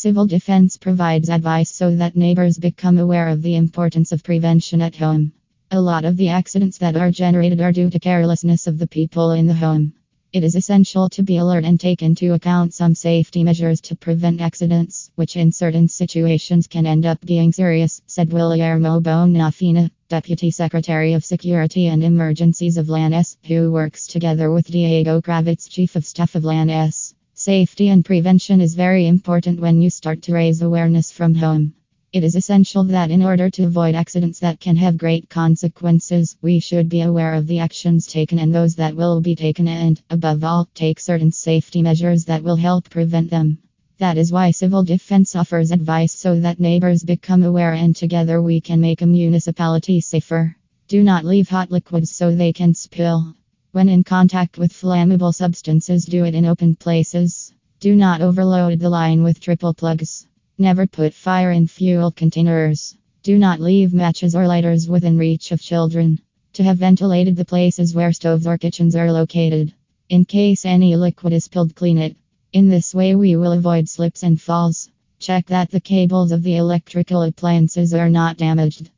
Civil defense provides advice so that neighbors become aware of the importance of prevention at home. A lot of the accidents that are generated are due to carelessness of the people in the home. It is essential to be alert and take into account some safety measures to prevent accidents, which in certain situations can end up being serious, said Guillermo Bonafina, Deputy Secretary of Security and Emergencies of LANES, who works together with Diego Kravetz, Chief of Staff of LANES. Safety and prevention is very important when you start to raise awareness from home. It is essential that in order to avoid accidents that can have great consequences, we should be aware of the actions taken and those that will be taken, and, above all, take certain safety measures that will help prevent them. That is why civil defense offers advice so that neighbors become aware and together we can make a municipality safer. Do not leave hot liquids so they can spill. When in contact with flammable substances, do it in open places. Do not overload the line with triple plugs. Never put fire in fuel containers. Do not leave matches or lighters within reach of children. To have ventilated the places where stoves or kitchens are located. In case any liquid is spilled, clean it. In this way, we will avoid slips and falls. Check that the cables of the electrical appliances are not damaged.